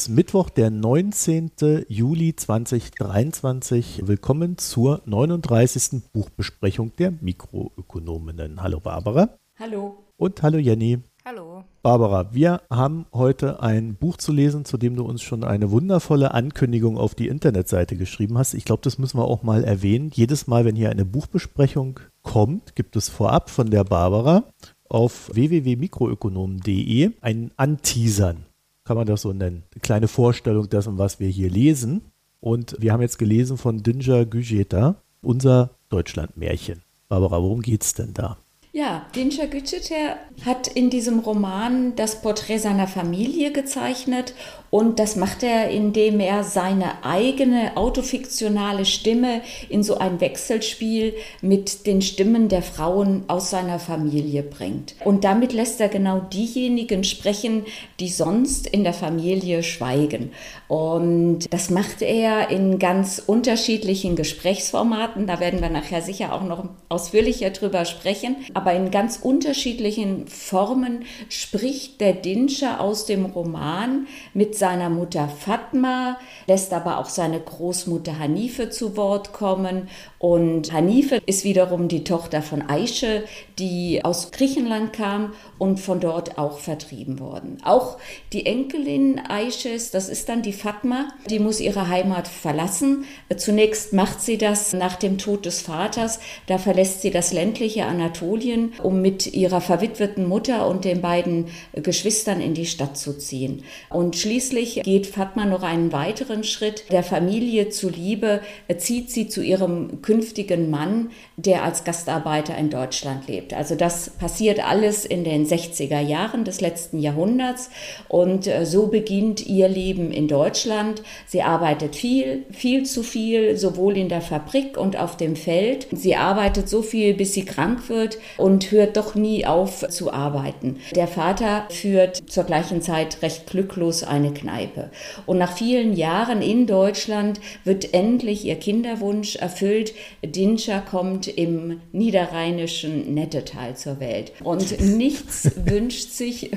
Ist Mittwoch, der 19. Juli 2023. Willkommen zur 39. Buchbesprechung der Mikroökonominnen. Hallo Barbara. Hallo. Und hallo Jenny. Hallo. Barbara, wir haben heute ein Buch zu lesen, zu dem du uns schon eine wundervolle Ankündigung auf die Internetseite geschrieben hast. Ich glaube, das müssen wir auch mal erwähnen. Jedes Mal, wenn hier eine Buchbesprechung kommt, gibt es vorab von der Barbara auf www.mikroökonomen.de ein Anteasern kann man das so nennen. Eine kleine Vorstellung dessen, was wir hier lesen. Und wir haben jetzt gelesen von Dinja Güjeta, unser Deutschlandmärchen. Barbara, worum geht es denn da? Ja, Dinja Gücüter hat in diesem Roman das Porträt seiner Familie gezeichnet und das macht er, indem er seine eigene autofiktionale Stimme in so ein Wechselspiel mit den Stimmen der Frauen aus seiner Familie bringt. Und damit lässt er genau diejenigen sprechen, die sonst in der Familie schweigen. Und das macht er in ganz unterschiedlichen Gesprächsformaten. Da werden wir nachher sicher auch noch ausführlicher drüber sprechen aber in ganz unterschiedlichen Formen spricht der Dinscher aus dem Roman mit seiner Mutter Fatma, lässt aber auch seine Großmutter Hanife zu Wort kommen. Und Hanife ist wiederum die Tochter von Aische, die aus Griechenland kam und von dort auch vertrieben worden. Auch die Enkelin Aisches, das ist dann die Fatma, die muss ihre Heimat verlassen. Zunächst macht sie das nach dem Tod des Vaters. Da verlässt sie das ländliche Anatolien um mit ihrer verwitweten Mutter und den beiden Geschwistern in die Stadt zu ziehen. Und schließlich geht Fatma noch einen weiteren Schritt. Der Familie zuliebe zieht sie zu ihrem künftigen Mann, der als Gastarbeiter in Deutschland lebt. Also das passiert alles in den 60er Jahren des letzten Jahrhunderts und äh, so beginnt ihr Leben in Deutschland. Sie arbeitet viel, viel zu viel, sowohl in der Fabrik und auf dem Feld. Sie arbeitet so viel, bis sie krank wird und hört doch nie auf zu arbeiten. Der Vater führt zur gleichen Zeit recht glücklos eine Kneipe. Und nach vielen Jahren in Deutschland wird endlich ihr Kinderwunsch erfüllt. Dinscher kommt im niederrheinischen Nettetal zur Welt. Und nichts wünscht sich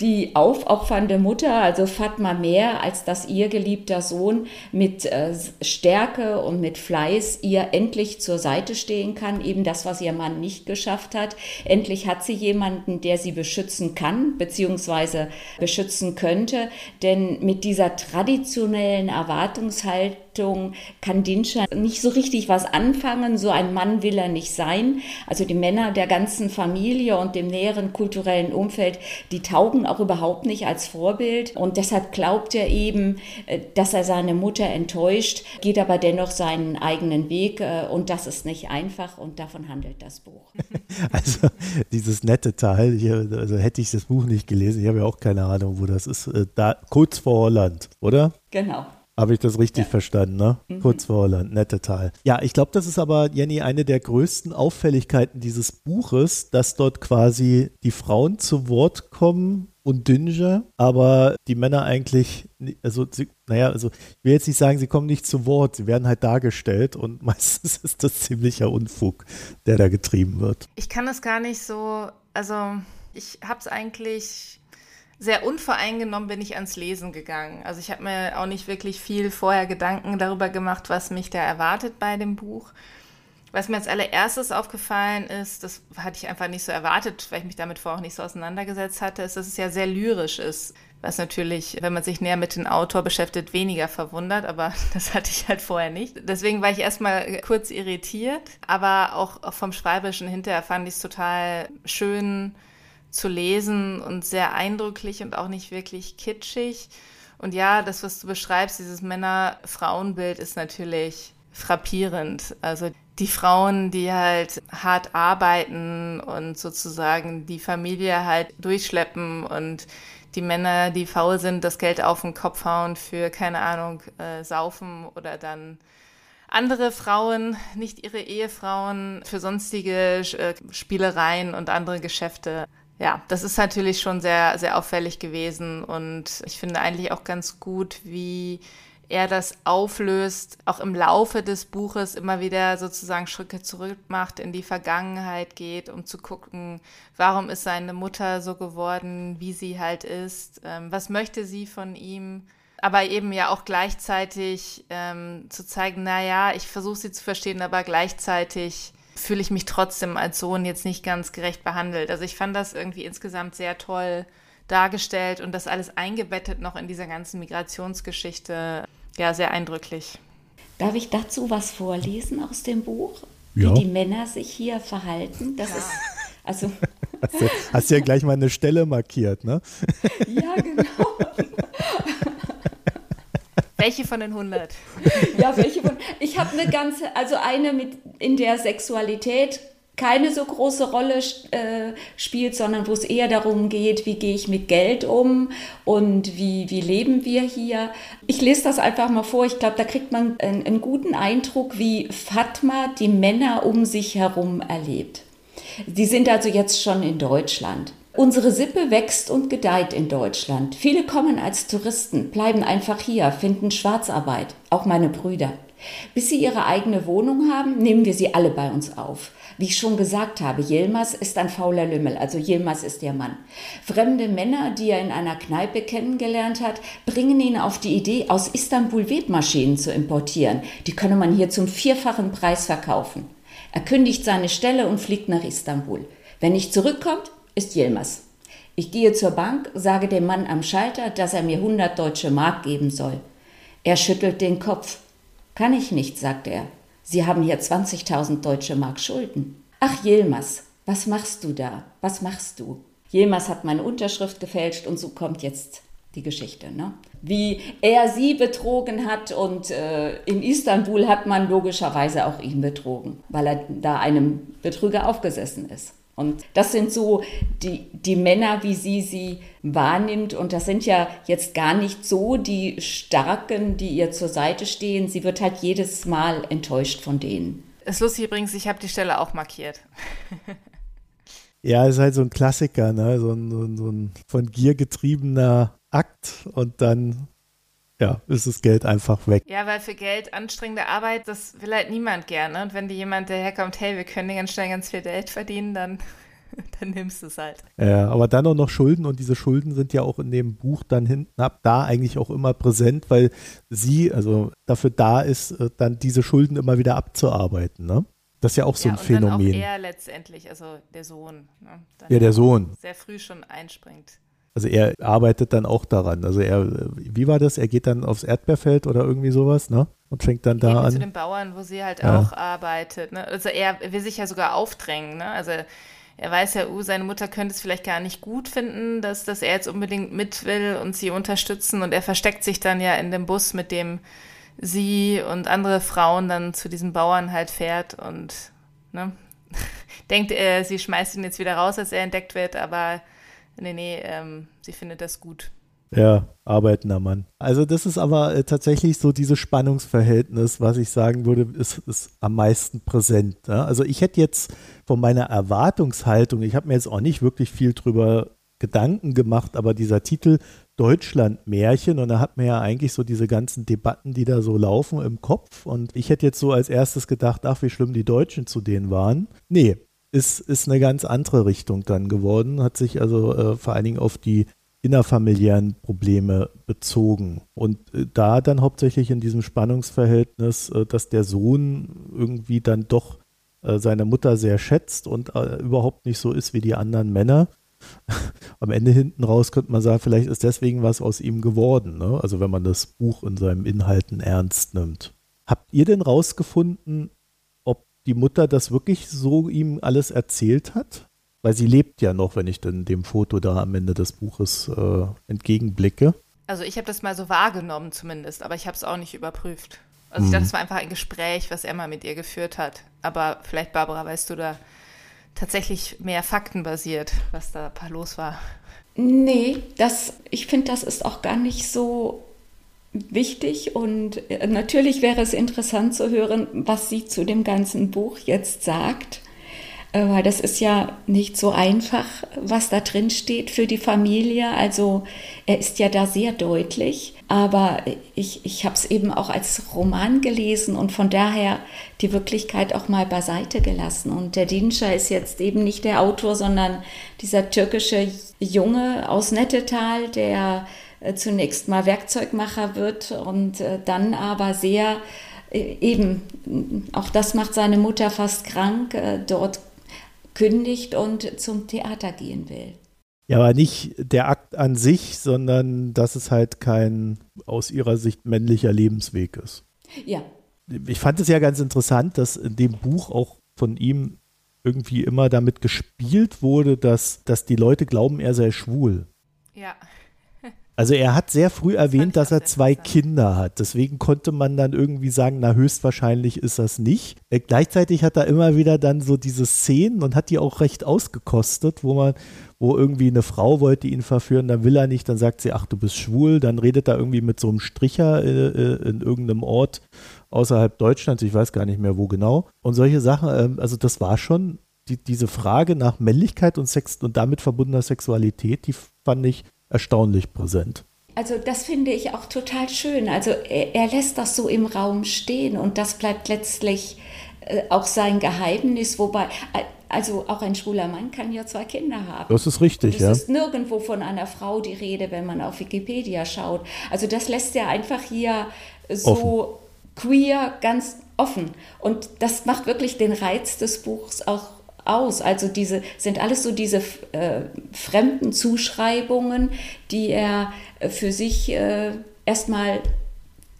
die aufopfernde Mutter, also Fatma mehr, als dass ihr geliebter Sohn mit äh, Stärke und mit Fleiß ihr endlich zur Seite stehen kann. Eben das, was ihr Mann nicht geschafft hat. Endlich hat sie jemanden, der sie beschützen kann bzw. beschützen könnte. Denn mit dieser traditionellen Erwartungshaltung Richtung kann Dinscher nicht so richtig was anfangen. So ein Mann will er nicht sein. Also die Männer der ganzen Familie und dem näheren kulturellen Umfeld, die taugen auch überhaupt nicht als Vorbild. Und deshalb glaubt er eben, äh, dass er seine Mutter enttäuscht, geht aber dennoch seinen eigenen Weg. Äh, und das ist nicht einfach und davon handelt das Buch. Also dieses nette Teil, hier, also hätte ich das Buch nicht gelesen, ich habe ja auch keine Ahnung, wo das ist. Äh, da kurz vor Holland, oder? Genau. Habe ich das richtig ja. verstanden, ne? Mhm. Kurz vor Holland, nette Tal. Ja, ich glaube, das ist aber, Jenny, eine der größten Auffälligkeiten dieses Buches, dass dort quasi die Frauen zu Wort kommen und Dünge, aber die Männer eigentlich, also, sie, naja, also ich will jetzt nicht sagen, sie kommen nicht zu Wort, sie werden halt dargestellt und meistens ist das ziemlicher Unfug, der da getrieben wird. Ich kann das gar nicht so, also ich habe es eigentlich sehr unvoreingenommen bin ich ans Lesen gegangen. Also ich habe mir auch nicht wirklich viel vorher Gedanken darüber gemacht, was mich da erwartet bei dem Buch. Was mir als allererstes aufgefallen ist, das hatte ich einfach nicht so erwartet, weil ich mich damit vorher auch nicht so auseinandergesetzt hatte, ist, dass es ja sehr lyrisch ist. Was natürlich, wenn man sich näher mit dem Autor beschäftigt, weniger verwundert, aber das hatte ich halt vorher nicht. Deswegen war ich erstmal kurz irritiert, aber auch, vom Schreiberischen hinterher fand ich es total schön, zu lesen und sehr eindrücklich und auch nicht wirklich kitschig. Und ja, das, was du beschreibst, dieses Männer-Frauen-Bild ist natürlich frappierend. Also die Frauen, die halt hart arbeiten und sozusagen die Familie halt durchschleppen und die Männer, die faul sind, das Geld auf den Kopf hauen für, keine Ahnung, äh, saufen oder dann andere Frauen, nicht ihre Ehefrauen, für sonstige äh, Spielereien und andere Geschäfte ja, das ist natürlich schon sehr, sehr auffällig gewesen und ich finde eigentlich auch ganz gut, wie er das auflöst, auch im Laufe des Buches immer wieder sozusagen Schritte zurück macht, in die Vergangenheit geht, um zu gucken, warum ist seine Mutter so geworden, wie sie halt ist, ähm, was möchte sie von ihm, aber eben ja auch gleichzeitig ähm, zu zeigen, naja, ich versuche sie zu verstehen, aber gleichzeitig fühle ich mich trotzdem als Sohn jetzt nicht ganz gerecht behandelt. Also ich fand das irgendwie insgesamt sehr toll dargestellt und das alles eingebettet noch in dieser ganzen Migrationsgeschichte. Ja, sehr eindrücklich. Darf ich dazu was vorlesen aus dem Buch? Ja. Wie die Männer sich hier verhalten? Das ja. ist also. Hast du, hast du ja gleich mal eine Stelle markiert, ne? Ja, genau. Welche von den 100? Ja, welche von. Ich habe eine ganze, also eine mit in der Sexualität keine so große Rolle äh, spielt, sondern wo es eher darum geht, wie gehe ich mit Geld um und wie, wie leben wir hier. Ich lese das einfach mal vor. Ich glaube, da kriegt man einen, einen guten Eindruck, wie Fatma die Männer um sich herum erlebt. Die sind also jetzt schon in Deutschland. Unsere Sippe wächst und gedeiht in Deutschland. Viele kommen als Touristen, bleiben einfach hier, finden Schwarzarbeit, auch meine Brüder. Bis sie ihre eigene Wohnung haben, nehmen wir sie alle bei uns auf. Wie ich schon gesagt habe, Yilmaz ist ein fauler Lümmel, also Yilmaz ist der Mann. Fremde Männer, die er in einer Kneipe kennengelernt hat, bringen ihn auf die Idee, aus Istanbul Webmaschinen zu importieren. Die könne man hier zum vierfachen Preis verkaufen. Er kündigt seine Stelle und fliegt nach Istanbul. Wenn nicht zurückkommt, ist Yilmaz. Ich gehe zur Bank, sage dem Mann am Schalter, dass er mir 100 deutsche Mark geben soll. Er schüttelt den Kopf. Kann ich nicht, sagt er. Sie haben hier 20.000 deutsche Mark Schulden. Ach, Yilmaz, was machst du da? Was machst du? Yilmaz hat meine Unterschrift gefälscht und so kommt jetzt die Geschichte. Ne? Wie er sie betrogen hat und äh, in Istanbul hat man logischerweise auch ihn betrogen, weil er da einem Betrüger aufgesessen ist. Und das sind so die, die Männer, wie sie sie wahrnimmt. Und das sind ja jetzt gar nicht so die Starken, die ihr zur Seite stehen. Sie wird halt jedes Mal enttäuscht von denen. Es ist lustig übrigens, ich habe die Stelle auch markiert. ja, ist halt so ein Klassiker, ne? so, ein, so, ein, so ein von Gier getriebener Akt und dann ja, ist das Geld einfach weg. Ja, weil für Geld anstrengende Arbeit, das will halt niemand gerne. Und wenn dir jemand daherkommt, hey, wir können ganz schnell ganz viel Geld verdienen, dann, dann nimmst du es halt. Ja, aber dann auch noch Schulden und diese Schulden sind ja auch in dem Buch dann hinten ab da eigentlich auch immer präsent, weil sie, also dafür da ist, äh, dann diese Schulden immer wieder abzuarbeiten, ne? Das ist ja auch so ja, ein und Phänomen. Dann auch er letztendlich, also der Sohn. Ne? ja, der Sohn. Sehr früh schon einspringt. Also er arbeitet dann auch daran. Also er, wie war das? Er geht dann aufs Erdbeerfeld oder irgendwie sowas, ne? Und fängt dann da an. zu den Bauern, wo sie halt ja. auch arbeitet. Ne? Also er will sich ja sogar aufdrängen, ne? Also er weiß ja, uh, seine Mutter könnte es vielleicht gar nicht gut finden, dass, dass er jetzt unbedingt mit will und sie unterstützen. Und er versteckt sich dann ja in dem Bus, mit dem sie und andere Frauen dann zu diesen Bauern halt fährt und ne? denkt, er, sie schmeißt ihn jetzt wieder raus, als er entdeckt wird, aber nee, nee, ähm, sie findet das gut. Ja, arbeitender Mann. Also das ist aber äh, tatsächlich so dieses Spannungsverhältnis, was ich sagen würde, ist, ist am meisten präsent. Ja? Also ich hätte jetzt von meiner Erwartungshaltung, ich habe mir jetzt auch nicht wirklich viel drüber Gedanken gemacht, aber dieser Titel Deutschland Märchen und da hat man ja eigentlich so diese ganzen Debatten, die da so laufen im Kopf und ich hätte jetzt so als erstes gedacht, ach wie schlimm die Deutschen zu denen waren. Nee, ist, ist eine ganz andere Richtung dann geworden, hat sich also äh, vor allen Dingen auf die innerfamiliären Probleme bezogen. Und äh, da dann hauptsächlich in diesem Spannungsverhältnis, äh, dass der Sohn irgendwie dann doch äh, seine Mutter sehr schätzt und überhaupt nicht so ist wie die anderen Männer. Am Ende hinten raus könnte man sagen, vielleicht ist deswegen was aus ihm geworden. Ne? Also wenn man das Buch in seinen Inhalten ernst nimmt. Habt ihr denn rausgefunden, die Mutter das wirklich so ihm alles erzählt hat? Weil sie lebt ja noch, wenn ich dann dem Foto da am Ende des Buches äh, entgegenblicke. Also ich habe das mal so wahrgenommen zumindest, aber ich habe es auch nicht überprüft. Also ich dachte, es war einfach ein Gespräch, was er mal mit ihr geführt hat. Aber vielleicht, Barbara, weißt du da tatsächlich mehr faktenbasiert, was da los war? Nee, das, ich finde, das ist auch gar nicht so wichtig und äh, natürlich wäre es interessant zu hören, was sie zu dem ganzen Buch jetzt sagt, äh, weil das ist ja nicht so einfach, was da drin steht für die Familie. Also er ist ja da sehr deutlich. aber ich, ich habe es eben auch als Roman gelesen und von daher die Wirklichkeit auch mal beiseite gelassen. Und der Dinscher ist jetzt eben nicht der Autor, sondern dieser türkische Junge aus Nettetal, der äh, zunächst mal Werkzeugmacher wird und äh, dann aber sehr äh, eben, auch das macht seine Mutter fast krank, dort kündigt und zum Theater gehen will. Ja, aber nicht der Akt an sich, sondern dass es halt kein aus ihrer Sicht männlicher Lebensweg ist. Ja. Ich fand es ja ganz interessant, dass in dem Buch auch von ihm irgendwie immer damit gespielt wurde, dass, dass die Leute glauben, er sei schwul. Ja. Also er hat sehr früh erwähnt, dass er zwei Kinder hat. Deswegen konnte man dann irgendwie sagen, na höchstwahrscheinlich ist das nicht. Äh, gleichzeitig hat er immer wieder dann so diese Szenen und hat die auch recht ausgekostet, wo man, wo irgendwie eine Frau wollte ihn verführen, dann will er nicht, dann sagt sie, ach, du bist schwul, dann redet er irgendwie mit so einem Stricher äh, äh, in irgendeinem Ort außerhalb Deutschlands, ich weiß gar nicht mehr wo genau. Und solche Sachen, äh, also das war schon die, diese Frage nach Männlichkeit und Sex und damit verbundener Sexualität, die fand ich erstaunlich präsent. Also das finde ich auch total schön. Also er, er lässt das so im Raum stehen und das bleibt letztlich äh, auch sein Geheimnis, wobei äh, also auch ein schwuler Mann kann ja zwei Kinder haben. Das ist richtig, es ja. Es ist nirgendwo von einer Frau die Rede, wenn man auf Wikipedia schaut. Also das lässt er einfach hier so offen. queer ganz offen. Und das macht wirklich den Reiz des Buchs auch aus. Also diese sind alles so diese äh, fremden Zuschreibungen, die er äh, für sich äh, erstmal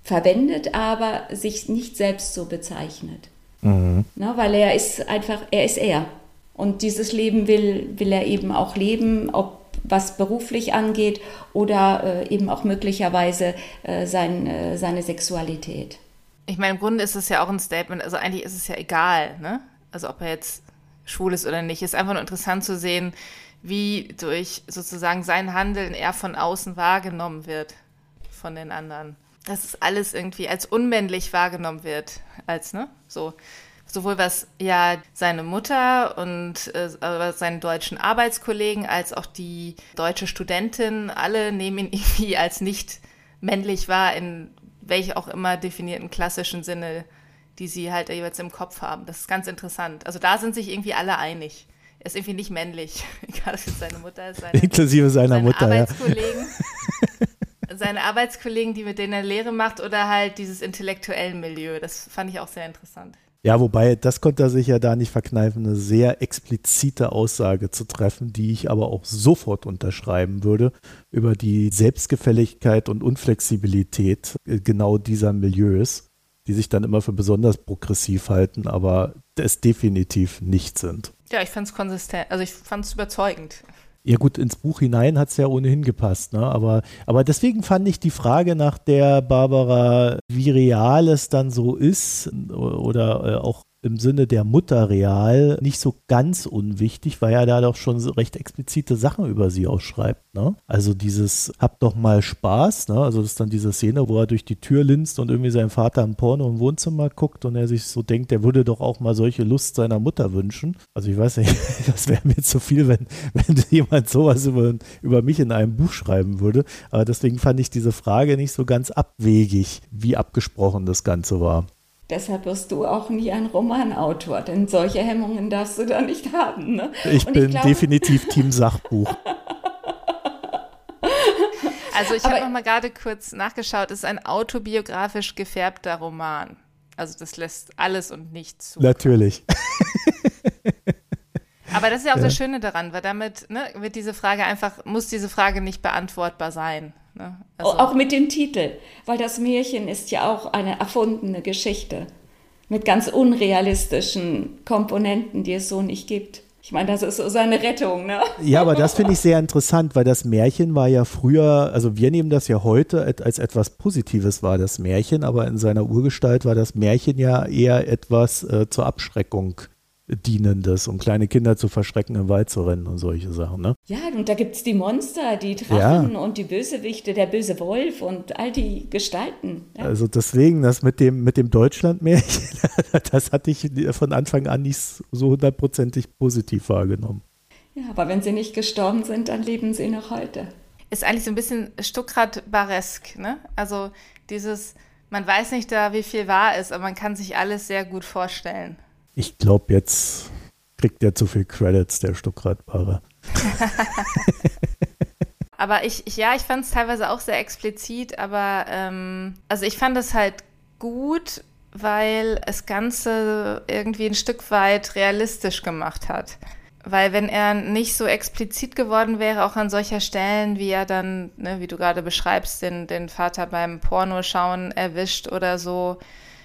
verwendet, aber sich nicht selbst so bezeichnet. Mhm. Na, weil er ist einfach, er ist er. Und dieses Leben will, will er eben auch leben, ob was beruflich angeht oder äh, eben auch möglicherweise äh, sein, äh, seine Sexualität. Ich meine, im Grunde ist es ja auch ein Statement, also eigentlich ist es ja egal, ne? Also ob er jetzt schwul ist oder nicht. Ist einfach nur interessant zu sehen, wie durch sozusagen sein Handeln er von außen wahrgenommen wird von den anderen. Dass es alles irgendwie als unmännlich wahrgenommen wird, als, ne, so sowohl was ja seine Mutter und äh, seine deutschen Arbeitskollegen als auch die deutsche Studentin, alle nehmen ihn irgendwie als nicht männlich wahr, in welch auch immer definierten klassischen Sinne, die sie halt jeweils im Kopf haben. Das ist ganz interessant. Also da sind sich irgendwie alle einig. Er ist irgendwie nicht männlich, egal ob es seine Mutter ist. Seine, Inklusive seiner seine Mutter, Arbeitskollegen. Ja. seine Arbeitskollegen, die mit denen er Lehre macht oder halt dieses intellektuellen Milieu. Das fand ich auch sehr interessant. Ja, wobei, das konnte er sich ja da nicht verkneifen, eine sehr explizite Aussage zu treffen, die ich aber auch sofort unterschreiben würde, über die Selbstgefälligkeit und Unflexibilität äh, genau dieser Milieus, die sich dann immer für besonders progressiv halten, aber es definitiv nicht sind. Ja, ich fand es konsistent, also ich fand es überzeugend. Ja gut, ins Buch hinein hat es ja ohnehin gepasst, ne? aber, aber deswegen fand ich die Frage nach der Barbara, wie real es dann so ist oder äh, auch im Sinne der Mutter real nicht so ganz unwichtig, weil er da doch schon so recht explizite Sachen über sie ausschreibt. Ne? Also dieses Hab doch mal Spaß, ne? also das ist dann diese Szene, wo er durch die Tür linst und irgendwie sein Vater ein Porno im Wohnzimmer guckt und er sich so denkt, er würde doch auch mal solche Lust seiner Mutter wünschen. Also ich weiß nicht, das wäre mir zu viel, wenn, wenn jemand sowas über, über mich in einem Buch schreiben würde. Aber deswegen fand ich diese Frage nicht so ganz abwegig, wie abgesprochen das Ganze war. Deshalb wirst du auch nie ein Romanautor, denn solche Hemmungen darfst du da nicht haben. Ne? Ich Und bin ich glaube, definitiv Team Sachbuch. Also ich habe noch mal gerade kurz nachgeschaut, es ist ein autobiografisch gefärbter Roman. Also das lässt alles und nichts zu. Natürlich. Aber das ist ja auch ja. das Schöne daran, weil damit ne, wird diese Frage einfach, muss diese Frage nicht beantwortbar sein. Ne? Also auch mit dem Titel, weil das Märchen ist ja auch eine erfundene Geschichte mit ganz unrealistischen Komponenten, die es so nicht gibt. Ich meine, das ist so seine Rettung, ne? Ja, aber das finde ich sehr interessant, weil das Märchen war ja früher, also wir nehmen das ja heute als etwas Positives war das Märchen, aber in seiner Urgestalt war das Märchen ja eher etwas äh, zur Abschreckung Dienendes, um kleine Kinder zu verschrecken, im Wald zu rennen und solche Sachen. Ne? Ja, und da gibt es die Monster, die Drachen ja. und die Bösewichte, der böse Wolf und all die Gestalten. Ja. Also deswegen, das mit dem, mit dem Deutschlandmärchen, das hatte ich von Anfang an nicht so hundertprozentig positiv wahrgenommen. Ja, aber wenn sie nicht gestorben sind, dann leben sie noch heute. ist eigentlich so ein bisschen Stuckrad-Baresk, ne? Also dieses, man weiß nicht da, wie viel wahr ist, aber man kann sich alles sehr gut vorstellen. Ich glaube, jetzt kriegt er zu viel Credits, der Stuckrad-Barer. aber ich, ich, ja, ich fand es teilweise auch sehr explizit, aber ähm, also ich fand es halt gut, weil es Ganze irgendwie ein Stück weit realistisch gemacht hat. Weil wenn er nicht so explizit geworden wäre, auch an solcher Stellen, wie er dann, ne, wie du gerade beschreibst, den, den Vater beim Pornoschauen erwischt oder so,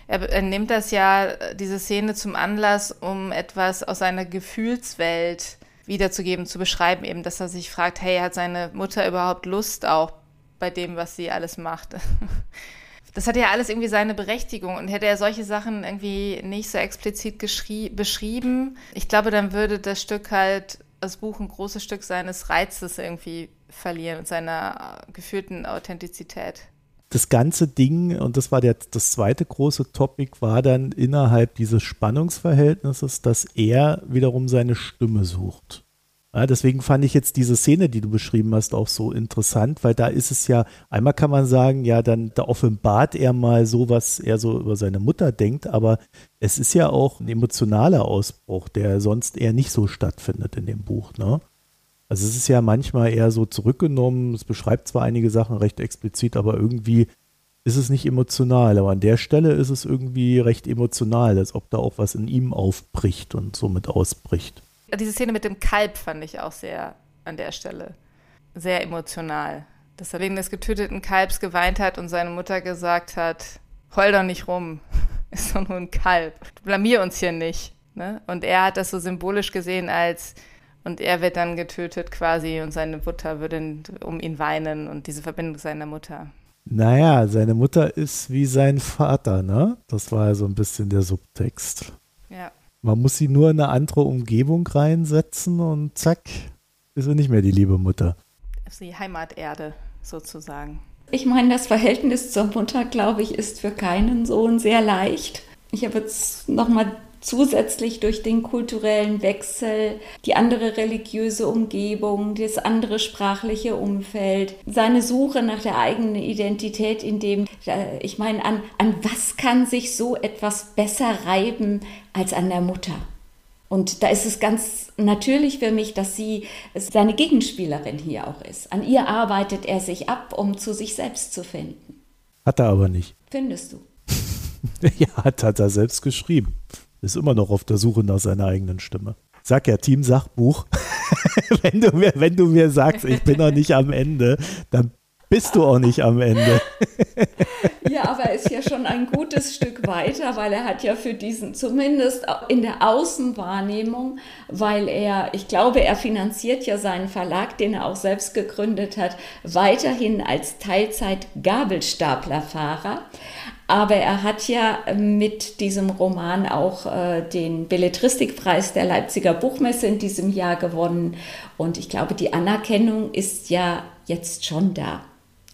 er, er, nimmt das ja, diese Szene zum Anlass, um etwas aus seiner Gefühlswelt wiederzugeben, zu beschreiben, eben, dass er sich fragt, hey, hat seine Mutter überhaupt Lust auch bei dem, was sie alles macht? das hat ja alles irgendwie seine Berechtigung und hätte er solche Sachen irgendwie nicht so explizit beschrieben, ich glaube, dann würde das Stück halt, das Buch ein großes Stück seines Reizes irgendwie verlieren und seiner gefühlten Authentizität. Das ganze Ding, und das war der, das zweite große Topic, war dann innerhalb dieses Spannungsverhältnisses, dass er wiederum seine Stimme sucht. Ja, deswegen fand ich jetzt diese Szene, die du beschrieben hast, auch so interessant, weil da ist es ja, einmal kann man sagen, ja, dann da offenbart er mal so, was er so über seine Mutter denkt, aber es ist ja auch ein emotionaler Ausbruch, der sonst eher nicht so stattfindet in dem Buch, ne? Also es ist ja manchmal eher so zurückgenommen, es beschreibt zwar einige Sachen recht explizit, aber irgendwie ist es nicht emotional, aber an der Stelle ist es irgendwie recht emotional, als ob da auch was in ihm aufbricht und somit ausbricht diese Szene mit dem Kalb fand ich auch sehr an der Stelle sehr emotional. Dass er wegen des getöteten Kalbs geweint hat und seine Mutter gesagt hat, heul doch nicht rum, ist doch nur ein Kalb. Blamier uns hier nicht. Ne? Und er hat das so symbolisch gesehen als, und er wird dann getötet quasi und seine Mutter würde um ihn weinen und diese Verbindung seiner Mutter. Naja, seine Mutter ist wie sein Vater, ne? Das war ja so ein bisschen der Subtext. Ja. Man muss sie nur in eine andere Umgebung reinsetzen und zack, ist sie nicht mehr die liebe Mutter. Ist die Heimaterde sozusagen. Ich meine, das Verhältnis zur Mutter, glaube ich, ist für keinen Sohn sehr leicht. Ich habe jetzt nochmal zusätzlich durch den kulturellen Wechsel, die andere religiöse Umgebung, das andere sprachliche Umfeld, seine Suche nach der eigenen Identität, in dem, äh, ich meine, an, an was kann sich so etwas besser reiben als an der Mutter? Und da ist es ganz natürlich für mich, dass sie seine Gegenspielerin hier auch ist. An ihr arbeitet er sich ab, um zu sich selbst zu finden. Hat er aber nicht. Findest du? ja, hat, hat er selbst geschrieben ist immer noch auf der Suche nach seiner eigenen Stimme. Sag ja, Team Sachbuch, wenn, du mir, wenn du mir sagst, ich bin noch nicht am Ende, dann bist du auch nicht am Ende. ja, aber er ist ja schon ein gutes Stück weiter, weil er hat ja für diesen, zumindest in der Außenwahrnehmung, weil er, ich glaube, er finanziert ja seinen Verlag, den er auch selbst gegründet hat, weiterhin als Teilzeit-Gabelstaplerfahrer. Aber er hat ja mit diesem Roman auch äh, den Belletristikpreis der Leipziger Buchmesse in diesem Jahr gewonnen. Und ich glaube, die Anerkennung ist ja jetzt schon da.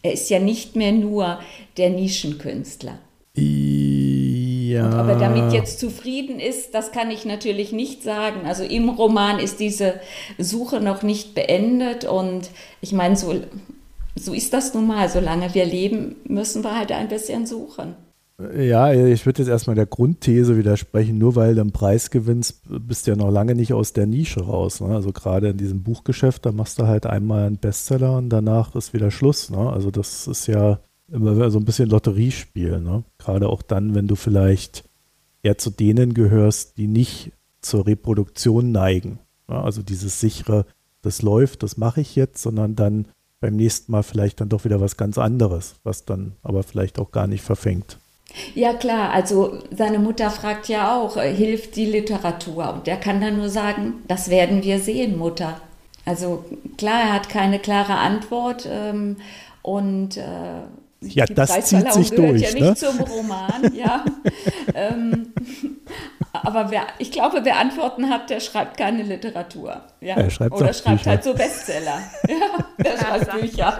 Er ist ja nicht mehr nur der Nischenkünstler. Ja. Und ob er damit jetzt zufrieden ist, das kann ich natürlich nicht sagen. Also im Roman ist diese Suche noch nicht beendet. Und ich meine, so so ist das nun mal. Solange wir leben, müssen wir halt ein bisschen suchen. Ja, ich würde jetzt erstmal der Grundthese widersprechen, nur weil du einen Preis gewinnst, bist du ja noch lange nicht aus der Nische raus. Ne? Also gerade in diesem Buchgeschäft, da machst du halt einmal einen Bestseller und danach ist wieder Schluss. Ne? Also das ist ja immer so ein bisschen Lotteriespiel. Ne? Gerade auch dann, wenn du vielleicht eher zu denen gehörst, die nicht zur Reproduktion neigen. Ne? Also dieses sichere, das läuft, das mache ich jetzt, sondern dann beim nächsten Mal vielleicht dann doch wieder was ganz anderes, was dann aber vielleicht auch gar nicht verfängt. Ja klar, also seine Mutter fragt ja auch, äh, hilft die Literatur? Und er kann dann nur sagen, das werden wir sehen, Mutter. Also klar, er hat keine klare Antwort ähm, und äh, ja, das zieht sich gehört durch, ja nicht ne? zum Roman, ja. ähm, aber wer, ich glaube, wer Antworten hat, der schreibt keine Literatur. Ja? Er schreibt Oder schreibt Bücher. halt so Bestseller. ja, der schreibt Bücher.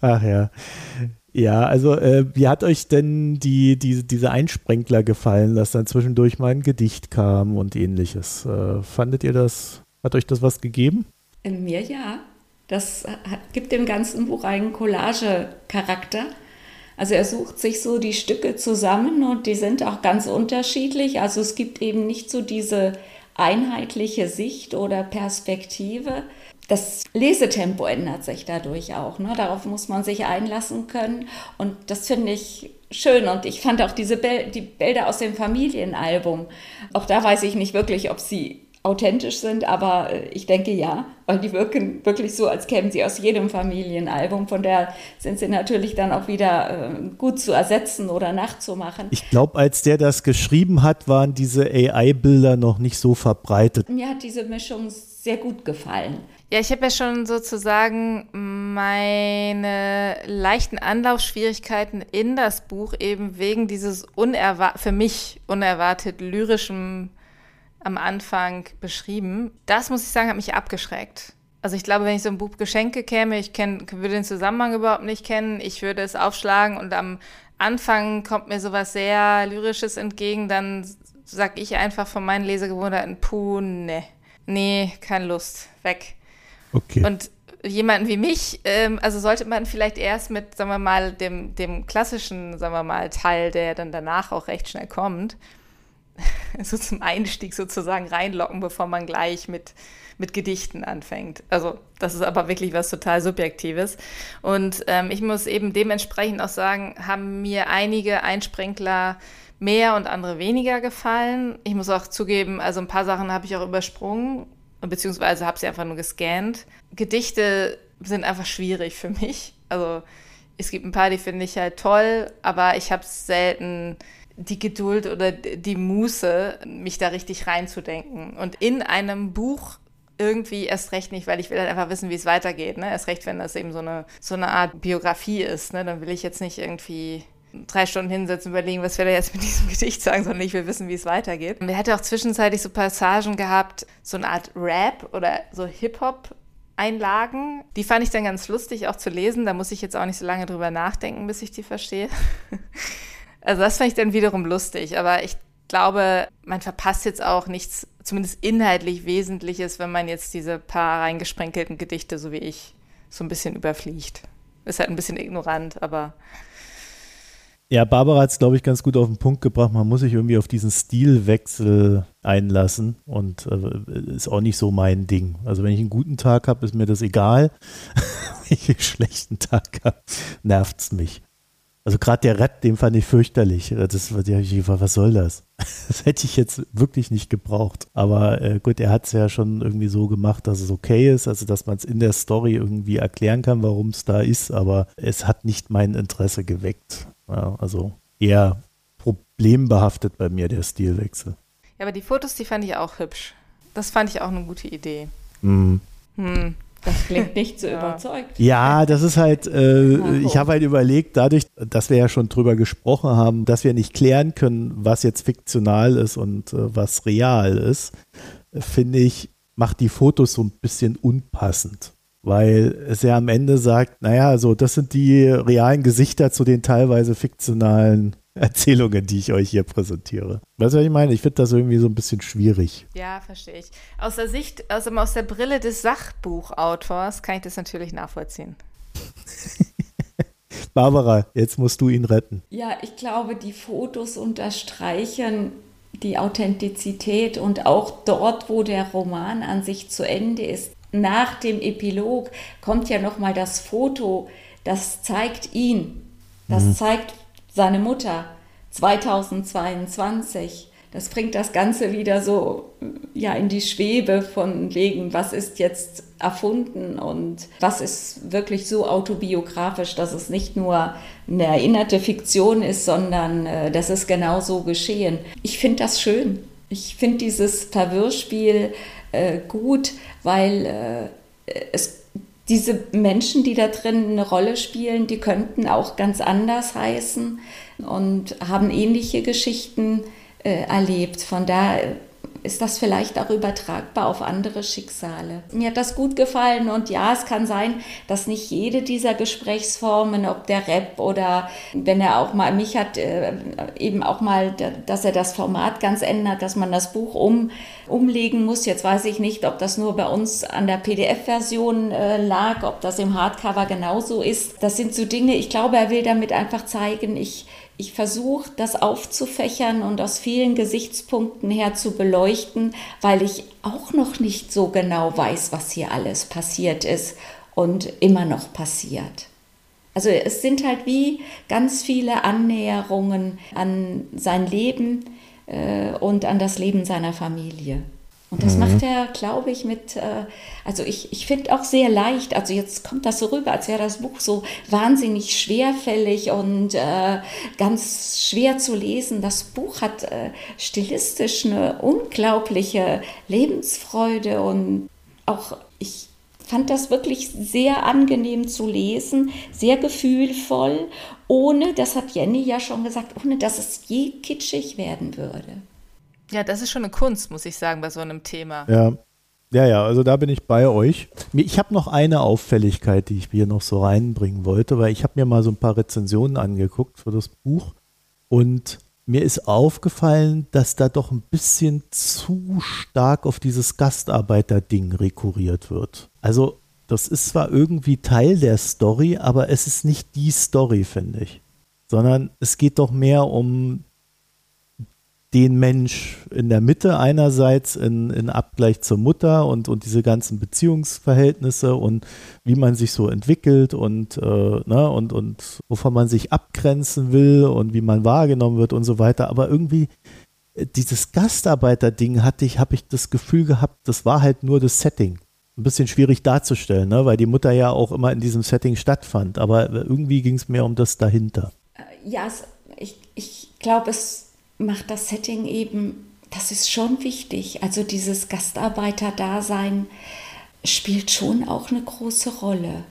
Ach ja. Ja, also äh, wie hat euch denn die, die, diese Einsprenkler gefallen, dass dann zwischendurch mal ein Gedicht kam und ähnliches? Äh, fandet ihr das, hat euch das was gegeben? In mir ja. Das gibt dem ganzen Buch einen Collage-Charakter. Also er sucht sich so die Stücke zusammen und die sind auch ganz unterschiedlich. Also es gibt eben nicht so diese einheitliche Sicht oder Perspektive. Das Lesetempo ändert sich dadurch auch. Ne? Darauf muss man sich einlassen können. Und das finde ich schön. Und ich fand auch diese Be die Bilder aus dem Familienalbum. Auch da weiß ich nicht wirklich, ob sie authentisch sind, aber äh, ich denke ja, weil die wirken wirklich so, als kämen sie aus jedem Familienalbum. Von daher sind sie natürlich dann auch wieder äh, gut zu ersetzen oder nachzumachen. Ich glaube, als der das geschrieben hat, waren diese AI-Bilder noch nicht so verbreitet. Mir hat diese Mischung sehr gut gefallen. Ja, ich habe ja schon sozusagen meine leichten Anlaufschwierigkeiten in das Buch eben wegen dieses unerwar für mich unerwartet lyrischen am Anfang beschrieben. Das muss ich sagen, hat mich abgeschreckt. Also ich glaube, wenn ich so ein Buch Geschenke käme, ich kenn, würde den Zusammenhang überhaupt nicht kennen, ich würde es aufschlagen und am Anfang kommt mir sowas sehr Lyrisches entgegen, dann sag ich einfach von meinen Lesegewohnheiten, puh, nee, nee, keine Lust, weg. Okay. Und jemanden wie mich, ähm, also sollte man vielleicht erst mit, sagen wir mal, dem, dem klassischen, sagen wir mal, Teil, der dann danach auch recht schnell kommt, so zum Einstieg sozusagen reinlocken, bevor man gleich mit, mit Gedichten anfängt. Also das ist aber wirklich was total Subjektives. Und ähm, ich muss eben dementsprechend auch sagen, haben mir einige Einsprenkler mehr und andere weniger gefallen. Ich muss auch zugeben, also ein paar Sachen habe ich auch übersprungen, beziehungsweise habe sie einfach nur gescannt. Gedichte sind einfach schwierig für mich. Also es gibt ein paar, die finde ich halt toll, aber ich habe selten die Geduld oder die Muße, mich da richtig reinzudenken. Und in einem Buch irgendwie erst recht nicht, weil ich will halt einfach wissen, wie es weitergeht. Ne? Erst recht, wenn das eben so eine, so eine Art Biografie ist. Ne? Dann will ich jetzt nicht irgendwie drei Stunden hinsetzen, überlegen, was will er jetzt mit diesem Gedicht sagen, sondern ich will wissen, wie es weitergeht. Er hatte auch zwischenzeitlich so Passagen gehabt, so eine Art Rap oder so Hip-Hop. Einlagen. Die fand ich dann ganz lustig auch zu lesen. Da muss ich jetzt auch nicht so lange drüber nachdenken, bis ich die verstehe. Also das fand ich dann wiederum lustig, aber ich glaube, man verpasst jetzt auch nichts, zumindest inhaltlich Wesentliches, wenn man jetzt diese paar reingesprenkelten Gedichte, so wie ich, so ein bisschen überfliegt. Ist halt ein bisschen ignorant, aber. Ja, Barbara hat es, glaube ich, ganz gut auf den Punkt gebracht. Man muss sich irgendwie auf diesen Stilwechsel einlassen und äh, ist auch nicht so mein Ding. Also wenn ich einen guten Tag habe, ist mir das egal. wenn ich einen schlechten Tag habe, nervt es mich. Also gerade der Rap, den fand ich fürchterlich. Das, was soll das? Das hätte ich jetzt wirklich nicht gebraucht. Aber äh, gut, er hat es ja schon irgendwie so gemacht, dass es okay ist, also dass man es in der Story irgendwie erklären kann, warum es da ist, aber es hat nicht mein Interesse geweckt. Ja, also eher problembehaftet bei mir der Stilwechsel. Ja, aber die Fotos, die fand ich auch hübsch. Das fand ich auch eine gute Idee. Mhm. Hm. Das klingt nicht so ja. überzeugt. Ja, das ist halt, äh, ich habe halt überlegt, dadurch, dass wir ja schon drüber gesprochen haben, dass wir nicht klären können, was jetzt fiktional ist und äh, was real ist, finde ich, macht die Fotos so ein bisschen unpassend. Weil es ja am Ende sagt, naja, so, das sind die realen Gesichter zu den teilweise fiktionalen Erzählungen, die ich euch hier präsentiere. Weißt du, was ich meine? Ich finde das irgendwie so ein bisschen schwierig. Ja, verstehe ich. Aus der Sicht, also aus der Brille des Sachbuchautors kann ich das natürlich nachvollziehen. Barbara, jetzt musst du ihn retten. Ja, ich glaube, die Fotos unterstreichen die Authentizität und auch dort, wo der Roman an sich zu Ende ist. Nach dem Epilog kommt ja noch mal das Foto, das zeigt ihn. Das mhm. zeigt seine Mutter 2022. Das bringt das Ganze wieder so ja in die Schwebe von wegen, was ist jetzt erfunden und was ist wirklich so autobiografisch, dass es nicht nur eine erinnerte Fiktion ist, sondern äh, das ist genau so geschehen. Ich finde das schön. Ich finde dieses Verwirrspiel äh, gut, weil äh, es diese Menschen, die da drin eine Rolle spielen, die könnten auch ganz anders heißen und haben ähnliche Geschichten äh, erlebt. Von daher ist das vielleicht auch übertragbar auf andere Schicksale. Mir hat das gut gefallen und ja, es kann sein, dass nicht jede dieser Gesprächsformen, ob der Rap oder wenn er auch mal, mich hat äh, eben auch mal, dass er das Format ganz ändert, dass man das Buch um, umlegen muss. Jetzt weiß ich nicht, ob das nur bei uns an der PDF-Version äh, lag, ob das im Hardcover genauso ist. Das sind so Dinge, ich glaube, er will damit einfach zeigen, ich, ich versuche, das aufzufächern und aus vielen Gesichtspunkten her zu beleuchten, weil ich auch noch nicht so genau weiß, was hier alles passiert ist und immer noch passiert. Also es sind halt wie ganz viele Annäherungen an sein Leben äh, und an das Leben seiner Familie. Und das mhm. macht er, glaube ich, mit, äh, also ich, ich finde auch sehr leicht, also jetzt kommt das so rüber, als wäre das Buch so wahnsinnig schwerfällig und äh, ganz schwer zu lesen. Das Buch hat äh, stilistisch eine unglaubliche Lebensfreude und auch ich fand das wirklich sehr angenehm zu lesen, sehr gefühlvoll, ohne, das hat Jenny ja schon gesagt, ohne dass es je kitschig werden würde. Ja, das ist schon eine Kunst, muss ich sagen, bei so einem Thema. Ja. Ja, ja, also da bin ich bei euch. Ich habe noch eine Auffälligkeit, die ich hier noch so reinbringen wollte, weil ich habe mir mal so ein paar Rezensionen angeguckt für das Buch und mir ist aufgefallen, dass da doch ein bisschen zu stark auf dieses Gastarbeiter-Ding rekurriert wird. Also das ist zwar irgendwie Teil der Story, aber es ist nicht die Story, finde ich. Sondern es geht doch mehr um den Mensch in der Mitte einerseits in, in Abgleich zur Mutter und, und diese ganzen Beziehungsverhältnisse und wie man sich so entwickelt und, äh, ne, und, und wovon man sich abgrenzen will und wie man wahrgenommen wird und so weiter. Aber irgendwie äh, dieses Gastarbeiter-Ding hatte ich, habe ich das Gefühl gehabt, das war halt nur das Setting. Ein bisschen schwierig darzustellen, ne? weil die Mutter ja auch immer in diesem Setting stattfand. Aber irgendwie ging es mehr um das dahinter. Äh, ja, ich, ich glaube, es macht das Setting eben, das ist schon wichtig. Also dieses Gastarbeiter-Dasein spielt schon auch eine große Rolle,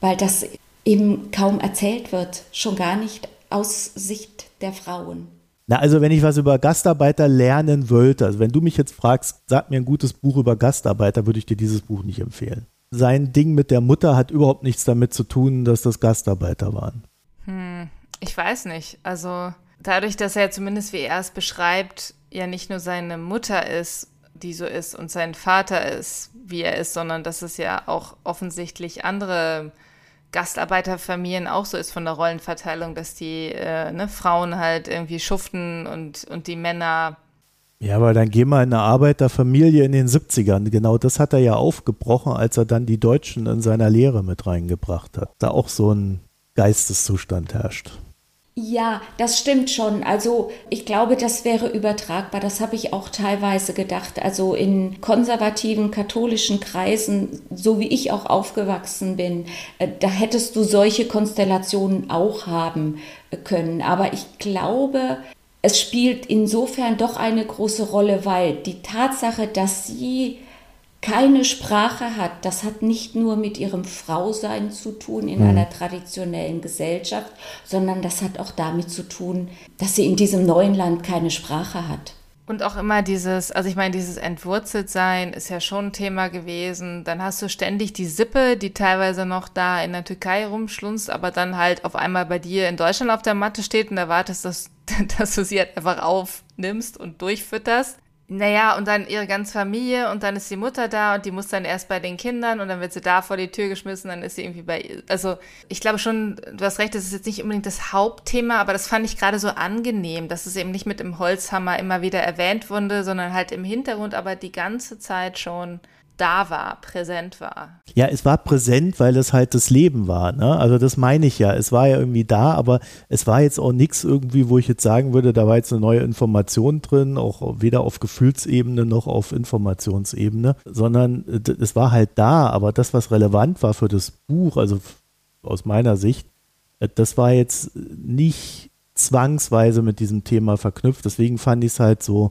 weil das eben kaum erzählt wird, schon gar nicht aus Sicht der Frauen. Na, also wenn ich was über Gastarbeiter lernen wollte, also wenn du mich jetzt fragst, sag mir ein gutes Buch über Gastarbeiter, würde ich dir dieses Buch nicht empfehlen. Sein Ding mit der Mutter hat überhaupt nichts damit zu tun, dass das Gastarbeiter waren. Hm, ich weiß nicht. Also dadurch, dass er zumindest, wie er es beschreibt, ja nicht nur seine Mutter ist, die so ist, und sein Vater ist, wie er ist, sondern dass es ja auch offensichtlich andere Gastarbeiterfamilien auch so ist von der Rollenverteilung, dass die äh, ne, Frauen halt irgendwie schuften und, und die Männer. Ja, aber dann geh mal in eine Arbeiterfamilie in den 70ern. Genau das hat er ja aufgebrochen, als er dann die Deutschen in seiner Lehre mit reingebracht hat. Da auch so ein Geisteszustand herrscht. Ja, das stimmt schon. Also ich glaube, das wäre übertragbar. Das habe ich auch teilweise gedacht. Also in konservativen katholischen Kreisen, so wie ich auch aufgewachsen bin, äh, da hättest du solche Konstellationen auch haben äh, können. Aber ich glaube, es spielt insofern doch eine große Rolle, weil die Tatsache, dass sie keine Sprache hat, das hat nicht nur mit ihrem Frausein zu tun in mhm. einer traditionellen Gesellschaft, sondern das hat auch damit zu tun, dass sie in diesem neuen Land keine Sprache hat. Und auch immer dieses, also ich meine, dieses Entwurzeltsein ist ja schon ein Thema gewesen. Dann hast du ständig die Sippe, die teilweise noch da in der Türkei rumschlunzt, aber dann halt auf einmal bei dir in Deutschland auf der Matte steht und erwartest, dass, dass du sie halt einfach aufnimmst und durchfütterst. Naja, und dann ihre ganze Familie und dann ist die Mutter da und die muss dann erst bei den Kindern und dann wird sie da vor die Tür geschmissen, dann ist sie irgendwie bei, also ich glaube schon, du hast recht, das ist jetzt nicht unbedingt das Hauptthema, aber das fand ich gerade so angenehm, dass es eben nicht mit dem Holzhammer immer wieder erwähnt wurde, sondern halt im Hintergrund, aber die ganze Zeit schon da war, präsent war. Ja, es war präsent, weil es halt das Leben war. Ne? Also das meine ich ja. Es war ja irgendwie da, aber es war jetzt auch nichts irgendwie, wo ich jetzt sagen würde, da war jetzt eine neue Information drin, auch weder auf Gefühlsebene noch auf Informationsebene, sondern es war halt da. Aber das, was relevant war für das Buch, also aus meiner Sicht, äh, das war jetzt nicht zwangsweise mit diesem Thema verknüpft. Deswegen fand ich es halt so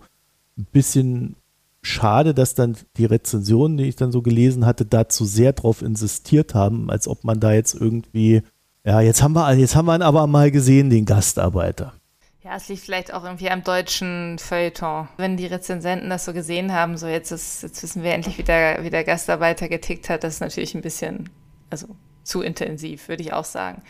ein bisschen schade, dass dann die Rezensionen, die ich dann so gelesen hatte, dazu sehr drauf insistiert haben, als ob man da jetzt irgendwie, ja, jetzt haben wir, jetzt haben wir ihn aber mal gesehen, den Gastarbeiter. Ja, es liegt vielleicht auch irgendwie am deutschen Feuilleton. Wenn die Rezensenten das so gesehen haben, so jetzt, ist, jetzt wissen wir endlich, wie der, wie der Gastarbeiter getickt hat, das ist natürlich ein bisschen, also zu intensiv, würde ich auch sagen.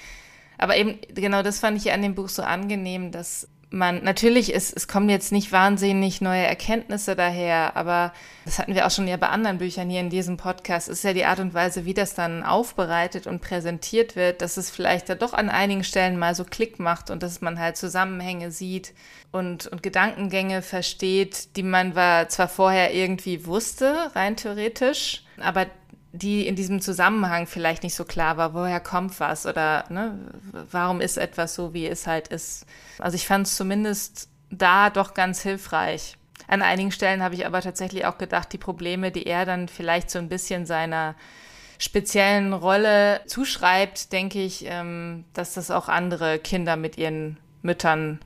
Aber eben, genau das fand ich an dem Buch so angenehm, dass man, natürlich, ist, es kommen jetzt nicht wahnsinnig neue Erkenntnisse daher, aber das hatten wir auch schon ja bei anderen Büchern hier in diesem Podcast, ist ja die Art und Weise, wie das dann aufbereitet und präsentiert wird, dass es vielleicht da doch an einigen Stellen mal so Klick macht und dass man halt Zusammenhänge sieht und, und Gedankengänge versteht, die man zwar vorher irgendwie wusste, rein theoretisch, aber die in diesem Zusammenhang vielleicht nicht so klar war, woher kommt was oder ne, warum ist etwas so, wie es halt ist. Also ich fand es zumindest da doch ganz hilfreich. An einigen Stellen habe ich aber tatsächlich auch gedacht, die Probleme, die er dann vielleicht so ein bisschen seiner speziellen Rolle zuschreibt, denke ich, ähm, dass das auch andere Kinder mit ihren Müttern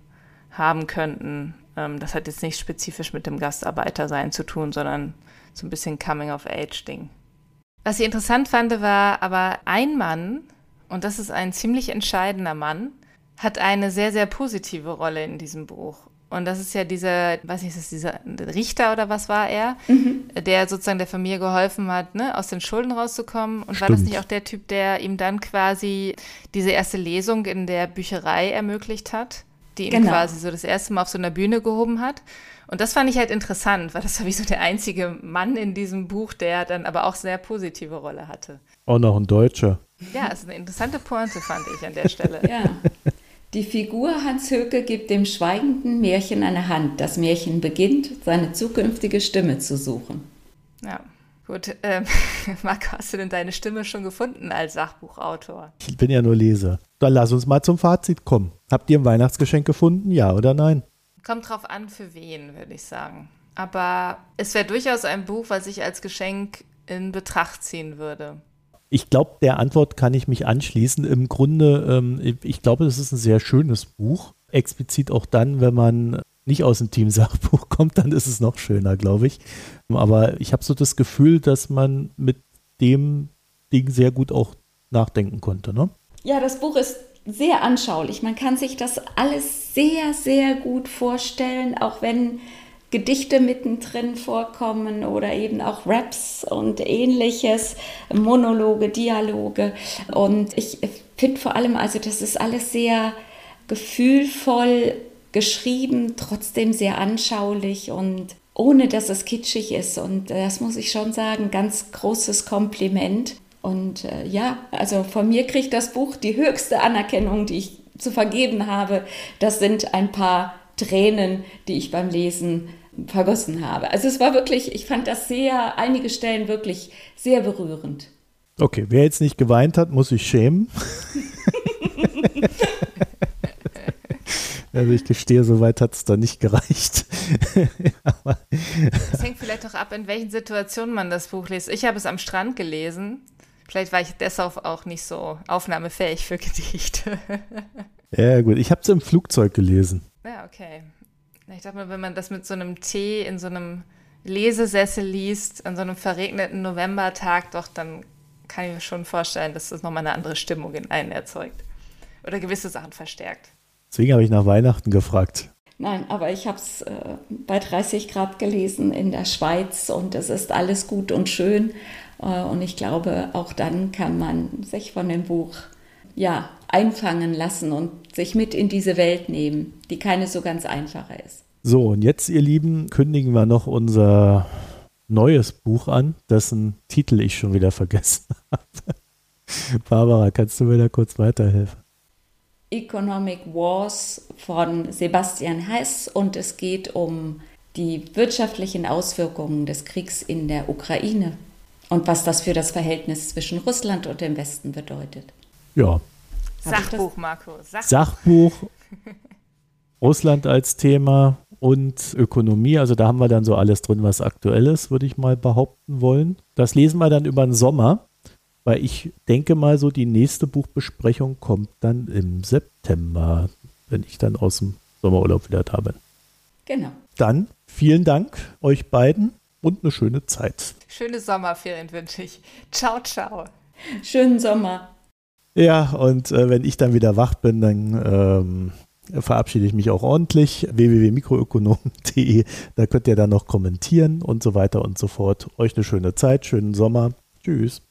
haben könnten. Ähm, das hat jetzt nicht spezifisch mit dem Gastarbeitersein zu tun, sondern so ein bisschen Coming-of-Age-Ding. Was ich interessant fand, war aber ein Mann, und das ist ein ziemlich entscheidender Mann, hat eine sehr, sehr positive Rolle in diesem Buch. Und das ist ja dieser, weiß nicht, ist das dieser Richter oder was war er, mhm. der sozusagen der Familie geholfen hat, ne, aus den Schulden rauszukommen. Und Stimmt. war das nicht auch der Typ, der ihm dann quasi diese erste Lesung in der Bücherei ermöglicht hat, die ihn genau. quasi so das erste Mal auf so einer Bühne gehoben hat? Und das fand ich halt interessant, weil das war wie so der einzige Mann in diesem Buch, der dann aber auch sehr positive Rolle hatte. Auch noch ein Deutscher. Ja, ist eine interessante Pointe, fand ich an der Stelle. ja. Die Figur Hans Höke gibt dem schweigenden Märchen eine Hand. Das Märchen beginnt, seine zukünftige Stimme zu suchen. Ja, gut. Ähm, Marco, hast du denn deine Stimme schon gefunden als Sachbuchautor? Ich bin ja nur Leser. Dann lass uns mal zum Fazit kommen. Habt ihr ein Weihnachtsgeschenk gefunden? Ja oder nein? Kommt drauf an, für wen, würde ich sagen. Aber es wäre durchaus ein Buch, was ich als Geschenk in Betracht ziehen würde. Ich glaube, der Antwort kann ich mich anschließen. Im Grunde, ähm, ich glaube, es ist ein sehr schönes Buch. Explizit auch dann, wenn man nicht aus dem Team-Sachbuch kommt, dann ist es noch schöner, glaube ich. Aber ich habe so das Gefühl, dass man mit dem Ding sehr gut auch nachdenken konnte. Ne? Ja, das Buch ist sehr anschaulich. Man kann sich das alles sehr, sehr gut vorstellen, auch wenn Gedichte mittendrin vorkommen oder eben auch Raps und ähnliches, Monologe, Dialoge. Und ich finde vor allem, also das ist alles sehr gefühlvoll geschrieben, trotzdem sehr anschaulich und ohne dass es kitschig ist. Und das muss ich schon sagen, ganz großes Kompliment. Und äh, ja, also von mir kriegt das Buch die höchste Anerkennung, die ich zu vergeben habe. Das sind ein paar Tränen, die ich beim Lesen vergossen habe. Also es war wirklich, ich fand das sehr, einige Stellen wirklich sehr berührend. Okay, wer jetzt nicht geweint hat, muss sich schämen. Also ich gestehe, so weit hat es da nicht gereicht. Es hängt vielleicht auch ab, in welchen Situationen man das Buch liest. Ich habe es am Strand gelesen Vielleicht war ich deshalb auch nicht so aufnahmefähig für Gedichte. ja, gut. Ich habe es im Flugzeug gelesen. Ja, okay. Ich dachte mal, wenn man das mit so einem Tee in so einem Lesesessel liest, an so einem verregneten Novembertag, doch, dann kann ich mir schon vorstellen, dass das nochmal eine andere Stimmung in einen erzeugt. Oder gewisse Sachen verstärkt. Deswegen habe ich nach Weihnachten gefragt. Nein, aber ich habe es äh, bei 30 Grad gelesen in der Schweiz und es ist alles gut und schön. Äh, und ich glaube, auch dann kann man sich von dem Buch ja, einfangen lassen und sich mit in diese Welt nehmen, die keine so ganz einfache ist. So, und jetzt, ihr Lieben, kündigen wir noch unser neues Buch an, dessen Titel ich schon wieder vergessen habe. Barbara, kannst du mir da kurz weiterhelfen? Economic Wars von Sebastian Hess und es geht um die wirtschaftlichen Auswirkungen des Kriegs in der Ukraine und was das für das Verhältnis zwischen Russland und dem Westen bedeutet. Ja. Sachbuch, Marco. Sachbuch. Sachbuch. Russland als Thema und Ökonomie. Also da haben wir dann so alles drin, was aktuell ist, würde ich mal behaupten wollen. Das lesen wir dann über den Sommer, weil ich denke mal so, die nächste Buchbesprechung kommt dann im September, wenn ich dann aus dem Sommerurlaub wieder da bin. Genau. Dann vielen Dank euch beiden und eine schöne Zeit. Schöne Sommerferien wünsche ich. Ciao, ciao. Schönen Sommer. Ja, und äh, wenn ich dann wieder wach bin, dann ähm, verabschiede ich mich auch ordentlich. www.mikroökonom.de, da könnt ihr dann noch kommentieren und so weiter und so fort. Euch eine schöne Zeit, schönen Sommer. Tschüss.